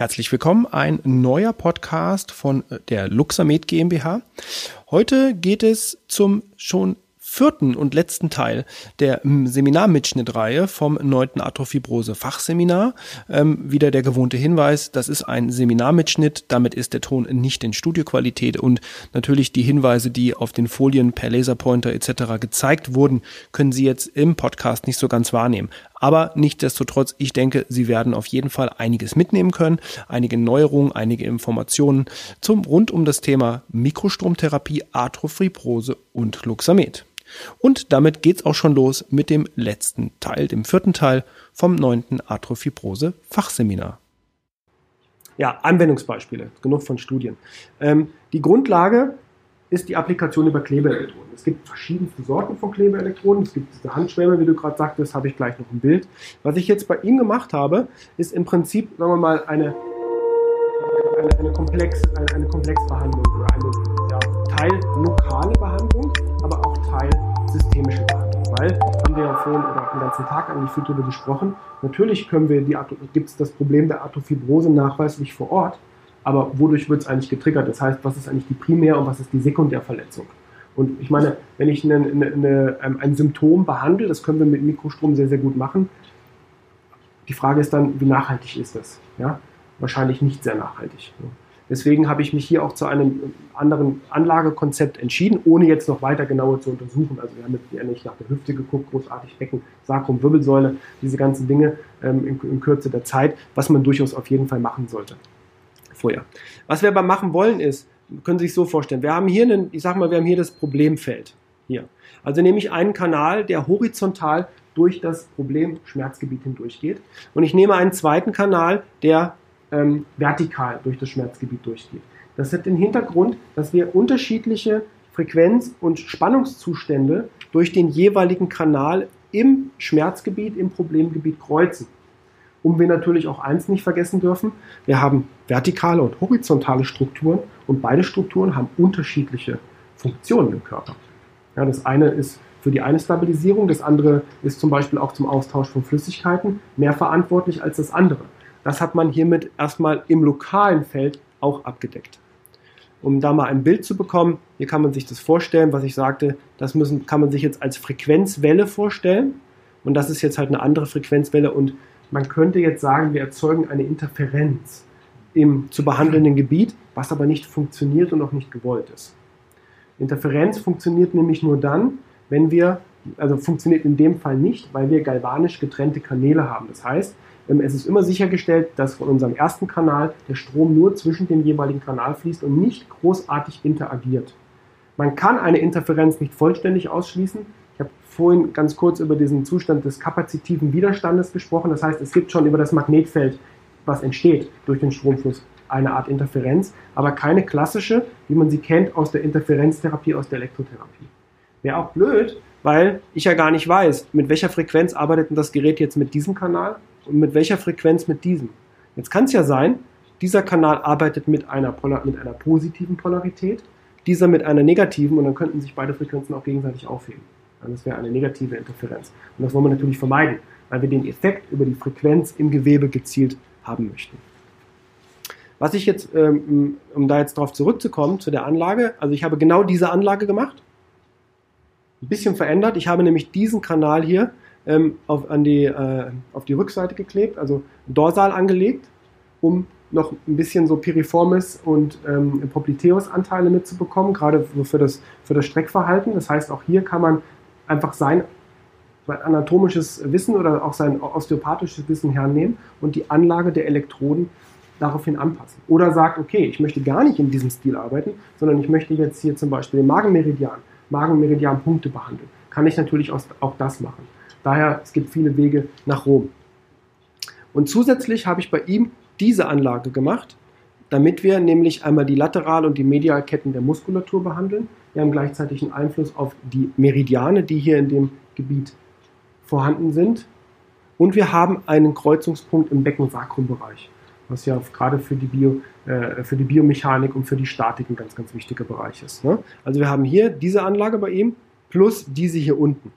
Herzlich willkommen, ein neuer Podcast von der Luxamed GmbH. Heute geht es zum schon vierten und letzten Teil der ähm, Seminarmitschnittreihe vom neunten Arthrofibrose Fachseminar. Ähm, wieder der gewohnte Hinweis, das ist ein Seminarmitschnitt, damit ist der Ton nicht in Studioqualität und natürlich die Hinweise, die auf den Folien per Laserpointer etc. gezeigt wurden, können Sie jetzt im Podcast nicht so ganz wahrnehmen. Aber nichtsdestotrotz, ich denke, Sie werden auf jeden Fall einiges mitnehmen können, einige Neuerungen, einige Informationen zum rund um das Thema Mikrostromtherapie, Arthrofibrose und Luxamed. Und damit geht's auch schon los mit dem letzten Teil, dem vierten Teil vom neunten Arthrofibrose Fachseminar. Ja, Anwendungsbeispiele, genug von Studien. Ähm, die Grundlage ist die Applikation über Klebeelektroden. Es gibt verschiedenste Sorten von Klebeelektroden. Es gibt diese Handschwämme, wie du gerade sagtest, habe ich gleich noch ein Bild. Was ich jetzt bei ihm gemacht habe, ist im Prinzip, sagen wir mal, eine, eine, eine, Komplex, eine, eine Komplexbehandlung oder eine ja, teillokale Behandlung, aber auch teilsystemische Behandlung. Weil, haben wir ja vorhin oder den ganzen Tag eigentlich viel darüber gesprochen, natürlich können wir die, gibt es das Problem der Arthrofibrose nachweislich vor Ort, aber wodurch wird es eigentlich getriggert? Das heißt, was ist eigentlich die Primär- und was ist die Sekundärverletzung? Und ich meine, wenn ich eine, eine, eine, ähm, ein Symptom behandle, das können wir mit Mikrostrom sehr, sehr gut machen. Die Frage ist dann, wie nachhaltig ist das? Ja? Wahrscheinlich nicht sehr nachhaltig. Deswegen habe ich mich hier auch zu einem anderen Anlagekonzept entschieden, ohne jetzt noch weiter genauer zu untersuchen. Also wir haben jetzt ja nicht nach der Hüfte geguckt, großartig Becken, Sacrum, Wirbelsäule, diese ganzen Dinge ähm, in, in Kürze der Zeit, was man durchaus auf jeden Fall machen sollte vorher. Was wir aber machen wollen ist, können Sie sich so vorstellen, wir haben hier einen, ich sag mal, wir haben hier das Problemfeld. Hier. Also nehme ich einen Kanal, der horizontal durch das Problem-Schmerzgebiet hindurchgeht. Und ich nehme einen zweiten Kanal, der ähm, vertikal durch das Schmerzgebiet durchgeht. Das hat den Hintergrund, dass wir unterschiedliche Frequenz- und Spannungszustände durch den jeweiligen Kanal im Schmerzgebiet, im Problemgebiet kreuzen. Und wir natürlich auch eins nicht vergessen dürfen, wir haben vertikale und horizontale Strukturen und beide Strukturen haben unterschiedliche Funktionen im Körper. Ja, das eine ist für die eine Stabilisierung, das andere ist zum Beispiel auch zum Austausch von Flüssigkeiten mehr verantwortlich als das andere. Das hat man hiermit erstmal im lokalen Feld auch abgedeckt. Um da mal ein Bild zu bekommen, hier kann man sich das vorstellen, was ich sagte, das müssen, kann man sich jetzt als Frequenzwelle vorstellen. Und das ist jetzt halt eine andere Frequenzwelle und man könnte jetzt sagen, wir erzeugen eine Interferenz im zu behandelnden Gebiet, was aber nicht funktioniert und auch nicht gewollt ist. Interferenz funktioniert nämlich nur dann, wenn wir, also funktioniert in dem Fall nicht, weil wir galvanisch getrennte Kanäle haben. Das heißt, ähm, es ist immer sichergestellt, dass von unserem ersten Kanal der Strom nur zwischen dem jeweiligen Kanal fließt und nicht großartig interagiert. Man kann eine Interferenz nicht vollständig ausschließen, vorhin ganz kurz über diesen Zustand des kapazitiven Widerstandes gesprochen. Das heißt, es gibt schon über das Magnetfeld, was entsteht durch den Stromfluss, eine Art Interferenz, aber keine klassische, wie man sie kennt aus der Interferenztherapie, aus der Elektrotherapie. Wäre auch blöd, weil ich ja gar nicht weiß, mit welcher Frequenz arbeitet denn das Gerät jetzt mit diesem Kanal und mit welcher Frequenz mit diesem. Jetzt kann es ja sein, dieser Kanal arbeitet mit einer, mit einer positiven Polarität, dieser mit einer negativen und dann könnten sich beide Frequenzen auch gegenseitig aufheben. Das wäre eine negative Interferenz. Und das wollen wir natürlich vermeiden, weil wir den Effekt über die Frequenz im Gewebe gezielt haben möchten. Was ich jetzt, ähm, um da jetzt darauf zurückzukommen, zu der Anlage, also ich habe genau diese Anlage gemacht, ein bisschen verändert. Ich habe nämlich diesen Kanal hier ähm, auf, an die, äh, auf die Rückseite geklebt, also dorsal angelegt, um noch ein bisschen so Piriformis und ähm, Popliteus-Anteile mitzubekommen, gerade für das, für das Streckverhalten. Das heißt, auch hier kann man einfach sein anatomisches Wissen oder auch sein osteopathisches Wissen hernehmen und die Anlage der Elektroden daraufhin anpassen. Oder sagt, okay, ich möchte gar nicht in diesem Stil arbeiten, sondern ich möchte jetzt hier zum Beispiel den Magenmeridian, Magenmeridian-Punkte behandeln. Kann ich natürlich auch das machen. Daher, es gibt viele Wege nach Rom. Und zusätzlich habe ich bei ihm diese Anlage gemacht, damit wir nämlich einmal die Lateral- und die Medialketten der Muskulatur behandeln. Wir haben gleichzeitig einen Einfluss auf die Meridiane, die hier in dem Gebiet vorhanden sind. Und wir haben einen Kreuzungspunkt im Becken-Sakrum-Bereich, was ja gerade für die, Bio, äh, für die Biomechanik und für die Statik ein ganz, ganz wichtiger Bereich ist. Ne? Also wir haben hier diese Anlage bei ihm plus diese hier unten.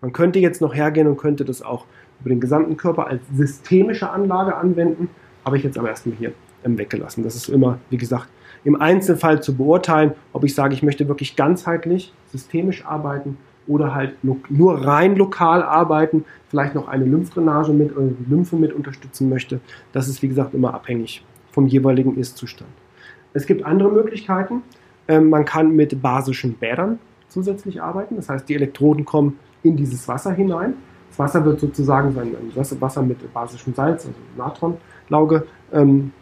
Man könnte jetzt noch hergehen und könnte das auch über den gesamten Körper als systemische Anlage anwenden habe ich jetzt aber erstmal hier weggelassen. Das ist immer, wie gesagt, im Einzelfall zu beurteilen, ob ich sage, ich möchte wirklich ganzheitlich, systemisch arbeiten oder halt nur rein lokal arbeiten, vielleicht noch eine Lymphdrainage mit oder die Lymphe mit unterstützen möchte. Das ist, wie gesagt, immer abhängig vom jeweiligen Ist-Zustand. Es gibt andere Möglichkeiten. Ähm, man kann mit basischen Bädern zusätzlich arbeiten. Das heißt, die Elektroden kommen in dieses Wasser hinein. Das Wasser wird sozusagen sein Wasser mit basischem Salz, also Natronlauge, ähm,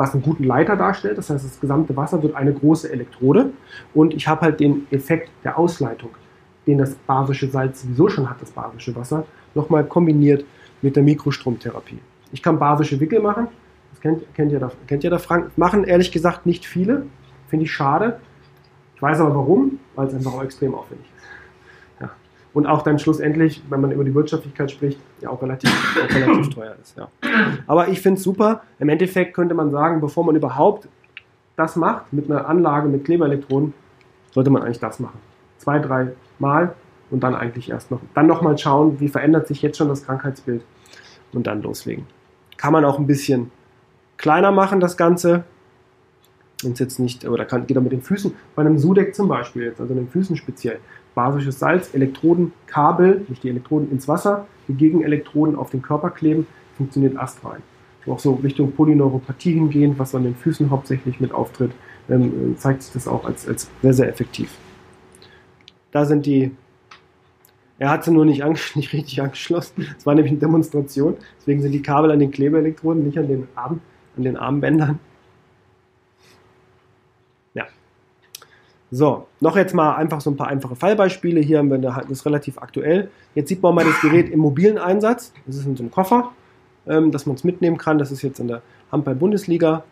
was einen guten Leiter darstellt. Das heißt, das gesamte Wasser wird eine große Elektrode und ich habe halt den Effekt der Ausleitung, den das basische Salz sowieso schon hat, das basische Wasser, nochmal kombiniert mit der Mikrostromtherapie. Ich kann basische Wickel machen, das kennt, kennt, ihr, da, kennt ihr da Frank, machen ehrlich gesagt nicht viele, finde ich schade. Ich weiß aber warum, weil es einfach auch extrem aufwendig ist und auch dann schlussendlich, wenn man über die Wirtschaftlichkeit spricht, ja auch relativ, auch relativ teuer ist. Ja. Aber ich finde es super. Im Endeffekt könnte man sagen, bevor man überhaupt das macht, mit einer Anlage mit Klebeelektroden, sollte man eigentlich das machen. Zwei, drei Mal und dann eigentlich erst noch, dann nochmal schauen, wie verändert sich jetzt schon das Krankheitsbild und dann loslegen. Kann man auch ein bisschen kleiner machen, das Ganze. Und jetzt nicht, oder kann, geht auch mit den Füßen. Bei einem Sudeck zum Beispiel, jetzt, also den Füßen speziell basisches Salz, Elektroden, Kabel, nicht die Elektroden ins Wasser, die Gegenelektroden auf den Körper kleben, funktioniert astrein. Auch so Richtung Polyneuropathie hingehend, was an den Füßen hauptsächlich mit auftritt, ähm, zeigt sich das auch als, als sehr, sehr effektiv. Da sind die, er hat sie nur nicht, nicht richtig angeschlossen, es war nämlich eine Demonstration, deswegen sind die Kabel an den Klebeelektroden, nicht an den, Arm, an den Armbändern. So, noch jetzt mal einfach so ein paar einfache Fallbeispiele. Hier haben wir das ist relativ aktuell. Jetzt sieht man mal das Gerät im mobilen Einsatz. Das ist in so einem Koffer, ähm, dass man es mitnehmen kann. Das ist jetzt in der Handball-Bundesliga.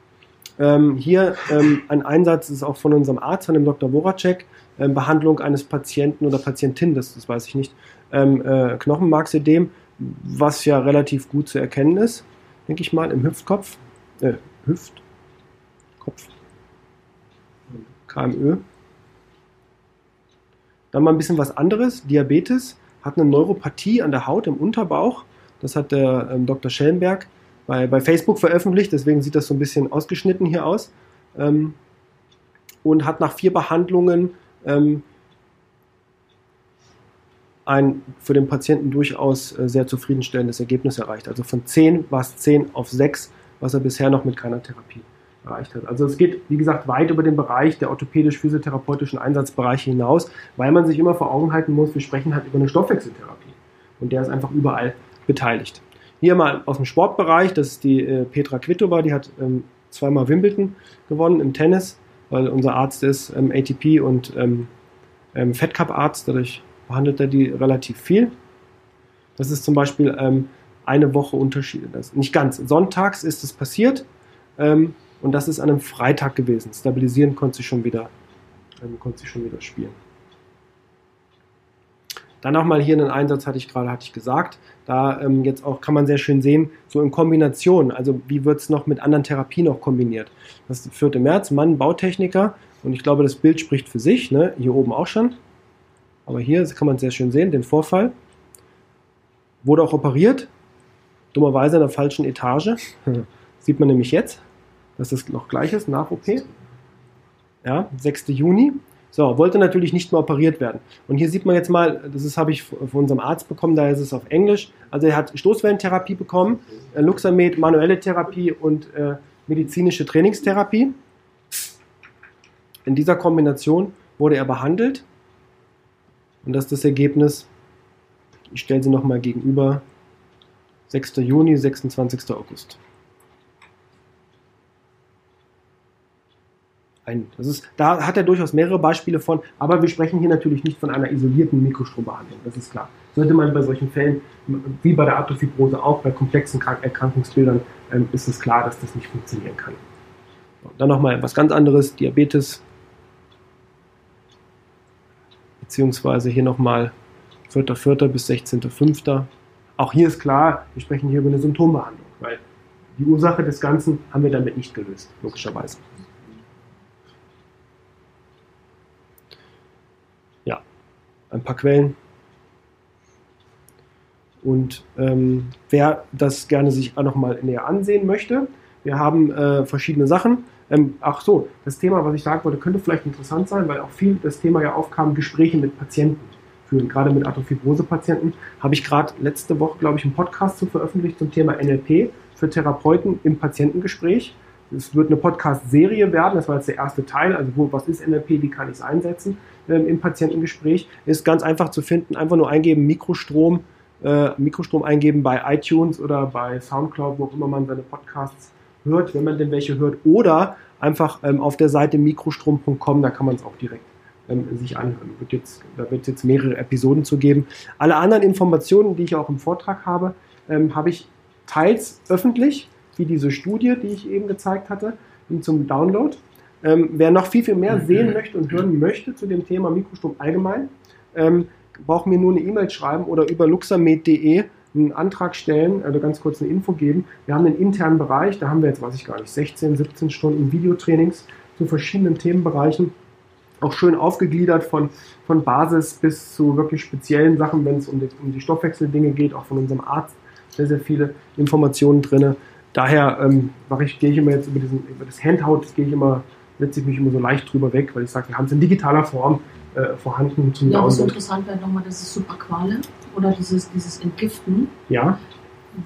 Ähm, hier ähm, ein Einsatz ist auch von unserem Arzt, von dem Dr. Voracek. Ähm, Behandlung eines Patienten oder Patientin, das, das weiß ich nicht, ähm, äh, Knochenmarksedem, was ja relativ gut zu erkennen ist, denke ich mal, im Hüftkopf. Äh, Hüftkopf. KMÖ. Dann mal ein bisschen was anderes. Diabetes hat eine Neuropathie an der Haut im Unterbauch. Das hat der ähm, Dr. Schellenberg bei, bei Facebook veröffentlicht, deswegen sieht das so ein bisschen ausgeschnitten hier aus. Ähm, und hat nach vier Behandlungen ähm, ein für den Patienten durchaus äh, sehr zufriedenstellendes Ergebnis erreicht. Also von 10 war es 10 auf 6, was er bisher noch mit keiner Therapie erreicht hat. Also es geht, wie gesagt, weit über den Bereich der orthopädisch-physiotherapeutischen Einsatzbereiche hinaus, weil man sich immer vor Augen halten muss, wir sprechen halt über eine Stoffwechseltherapie. Und der ist einfach überall beteiligt. Hier mal aus dem Sportbereich, das ist die äh, Petra Kvitova, die hat ähm, zweimal Wimbledon gewonnen im Tennis, weil unser Arzt ist ähm, ATP und ähm, ähm, Fed Cup Arzt, dadurch behandelt er die relativ viel. Das ist zum Beispiel ähm, eine Woche Unterschied. Das, nicht ganz. Sonntags ist es passiert. Ähm, und das ist an einem Freitag gewesen. Stabilisieren konnte sie schon wieder, ähm, konnte sie schon wieder spielen. Dann nochmal hier einen Einsatz, hatte ich gerade hatte ich gesagt. Da ähm, jetzt auch kann man sehr schön sehen, so in Kombination, also wie wird es noch mit anderen Therapien noch kombiniert. Das ist der 4. März, Mann, Bautechniker. Und ich glaube, das Bild spricht für sich. Ne? Hier oben auch schon. Aber hier kann man sehr schön sehen, den Vorfall. Wurde auch operiert. Dummerweise in der falschen Etage. Sieht man nämlich jetzt dass das noch gleich ist nach OP. Ja, 6. Juni. So, wollte natürlich nicht mehr operiert werden. Und hier sieht man jetzt mal, das habe ich von unserem Arzt bekommen, da ist es auf Englisch. Also er hat Stoßwellentherapie bekommen, äh, Luxamed, manuelle Therapie und äh, medizinische Trainingstherapie. In dieser Kombination wurde er behandelt. Und das ist das Ergebnis. Ich stelle sie nochmal gegenüber. 6. Juni, 26. August. Ein. Das ist, da hat er durchaus mehrere Beispiele von, aber wir sprechen hier natürlich nicht von einer isolierten Mikrostrombehandlung, das ist klar. Sollte man bei solchen Fällen, wie bei der Arthrofibrose auch, bei komplexen Erkrankungsbildern, ähm, ist es klar, dass das nicht funktionieren kann. dann nochmal was ganz anderes, Diabetes, beziehungsweise hier nochmal 4.4. bis 16.5. Auch hier ist klar, wir sprechen hier über eine Symptombehandlung, weil die Ursache des Ganzen haben wir damit nicht gelöst, logischerweise. Ein paar Quellen. Und ähm, wer das gerne sich nochmal näher ansehen möchte, wir haben äh, verschiedene Sachen. Ähm, ach so, das Thema, was ich sagen wollte, könnte vielleicht interessant sein, weil auch viel das Thema ja aufkam, Gespräche mit Patienten führen, gerade mit Arthrofibrose-Patienten. Habe ich gerade letzte Woche, glaube ich, einen Podcast zu veröffentlicht zum Thema NLP für Therapeuten im Patientengespräch. Es wird eine Podcast-Serie werden, das war jetzt der erste Teil, also wo, was ist NLP, wie kann ich es einsetzen ähm, im Patientengespräch. Ist ganz einfach zu finden, einfach nur eingeben, Mikrostrom, äh, Mikrostrom eingeben bei iTunes oder bei Soundcloud, wo auch immer man seine Podcasts hört, wenn man denn welche hört, oder einfach ähm, auf der Seite mikrostrom.com, da kann man es auch direkt ähm, sich anhören. Wird jetzt, da wird es jetzt mehrere Episoden zu geben. Alle anderen Informationen, die ich auch im Vortrag habe, ähm, habe ich teils öffentlich, wie diese Studie, die ich eben gezeigt hatte, zum Download. Ähm, wer noch viel, viel mehr mhm. sehen möchte und hören möchte zu dem Thema Mikrostrom allgemein, ähm, braucht mir nur eine E-Mail schreiben oder über luxamed.de einen Antrag stellen, also ganz kurz eine Info geben. Wir haben einen internen Bereich, da haben wir jetzt, weiß ich gar nicht, 16, 17 Stunden Videotrainings zu verschiedenen Themenbereichen. Auch schön aufgegliedert von, von Basis bis zu wirklich speziellen Sachen, wenn es um die, um die Stoffwechseldinge geht, auch von unserem Arzt. Sehr, sehr viele Informationen drin. Daher ähm, ich, gehe ich immer jetzt über, diesen, über das Handout, gehe ich immer, setze ich mich immer so leicht drüber weg, weil ich sage, wir haben es in digitaler Form äh, vorhanden zum Ja, was interessant wäre nochmal, das ist Supraquale oder dieses, dieses Entgiften. Ja.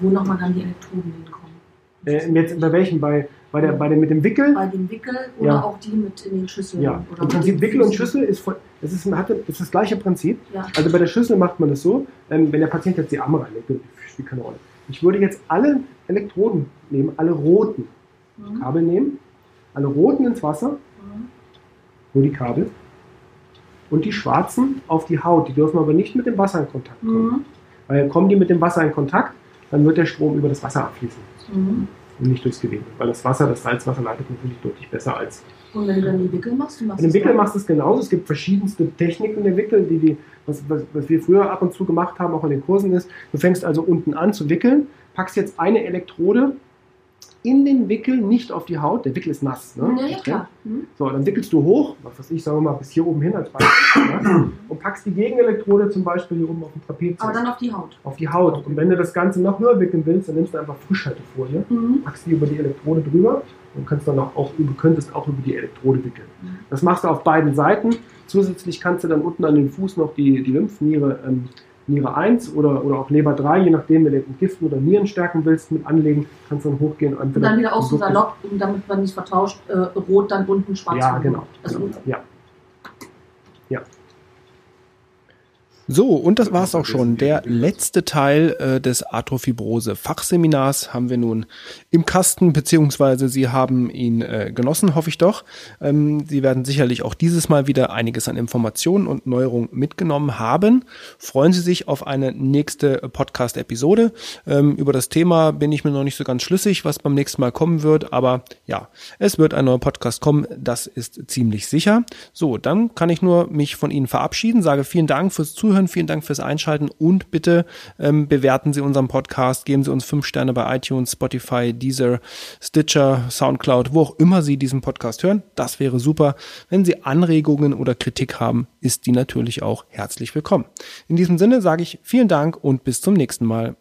Wo nochmal dann die Elektroden hinkommen. Äh, jetzt bei welchem? Bei, bei, der, bei dem mit dem Wickel? Bei dem Wickel oder ja. auch die mit in den Schüsseln. Ja, im Prinzip Wickel und Schüssel ist, voll, das ist, hat, ist das gleiche Prinzip. Ja. Also bei der Schüssel macht man das so, ähm, wenn der Patient jetzt die Arme reinlegt, spielt keine Rolle. Ich würde jetzt alle Elektroden nehmen, alle roten mhm. Kabel nehmen, alle roten ins Wasser, mhm. nur die Kabel, und die schwarzen auf die Haut. Die dürfen aber nicht mit dem Wasser in Kontakt kommen. Mhm. Weil kommen die mit dem Wasser in Kontakt, dann wird der Strom über das Wasser abfließen. Mhm. Und nicht durchs Gewebe. Weil das Wasser, das Salzwasser leitet natürlich deutlich besser als. Und wenn du dann die Wickel machst, du machst In den Wickel machst du es genauso. Es gibt verschiedenste Techniken der Wickel, die, die was, was, was wir früher ab und zu gemacht haben, auch in den Kursen ist. Du fängst also unten an zu wickeln, packst jetzt eine Elektrode in den Wickel, nicht auf die Haut. Der Wickel ist nass. Ne? Ja, ja, klar. Mhm. So, dann wickelst du hoch, was weiß ich, sagen wir mal, bis hier oben hin als Beispiel. ne? Und packst die Gegenelektrode zum Beispiel hier oben auf den Trapez. Aber dann auf die Haut. Auf die Haut. Und wenn du das Ganze noch höher wickeln willst, dann nimmst du einfach Frischhaltefolie, mhm. packst die über die Elektrode drüber und kannst dann auch, auch könntest auch über die Elektrode wickeln. Mhm. Das machst du auf beiden Seiten. Zusätzlich kannst du dann unten an den Fuß noch die, die Lymphniere ähm, Niere 1 oder, oder auch Leber 3, je nachdem, wenn du entgiften oder Nieren stärken willst, mit anlegen, kannst du dann hochgehen. Und dann wieder auch so salopp, damit man nicht vertauscht, äh, rot dann unten, schwarz. Ja, genau. Also, ja. ja. So, und das war's auch schon. Der letzte Teil äh, des Arthrofibrose-Fachseminars haben wir nun im Kasten, beziehungsweise Sie haben ihn äh, genossen, hoffe ich doch. Ähm, Sie werden sicherlich auch dieses Mal wieder einiges an Informationen und Neuerungen mitgenommen haben. Freuen Sie sich auf eine nächste Podcast-Episode. Ähm, über das Thema bin ich mir noch nicht so ganz schlüssig, was beim nächsten Mal kommen wird, aber ja, es wird ein neuer Podcast kommen, das ist ziemlich sicher. So, dann kann ich nur mich von Ihnen verabschieden, sage vielen Dank fürs Zuhören Zuhören, vielen Dank fürs Einschalten und bitte ähm, bewerten Sie unseren Podcast, geben Sie uns fünf Sterne bei iTunes, Spotify, Deezer, Stitcher, Soundcloud, wo auch immer Sie diesen Podcast hören. Das wäre super. Wenn Sie Anregungen oder Kritik haben, ist die natürlich auch herzlich willkommen. In diesem Sinne sage ich vielen Dank und bis zum nächsten Mal.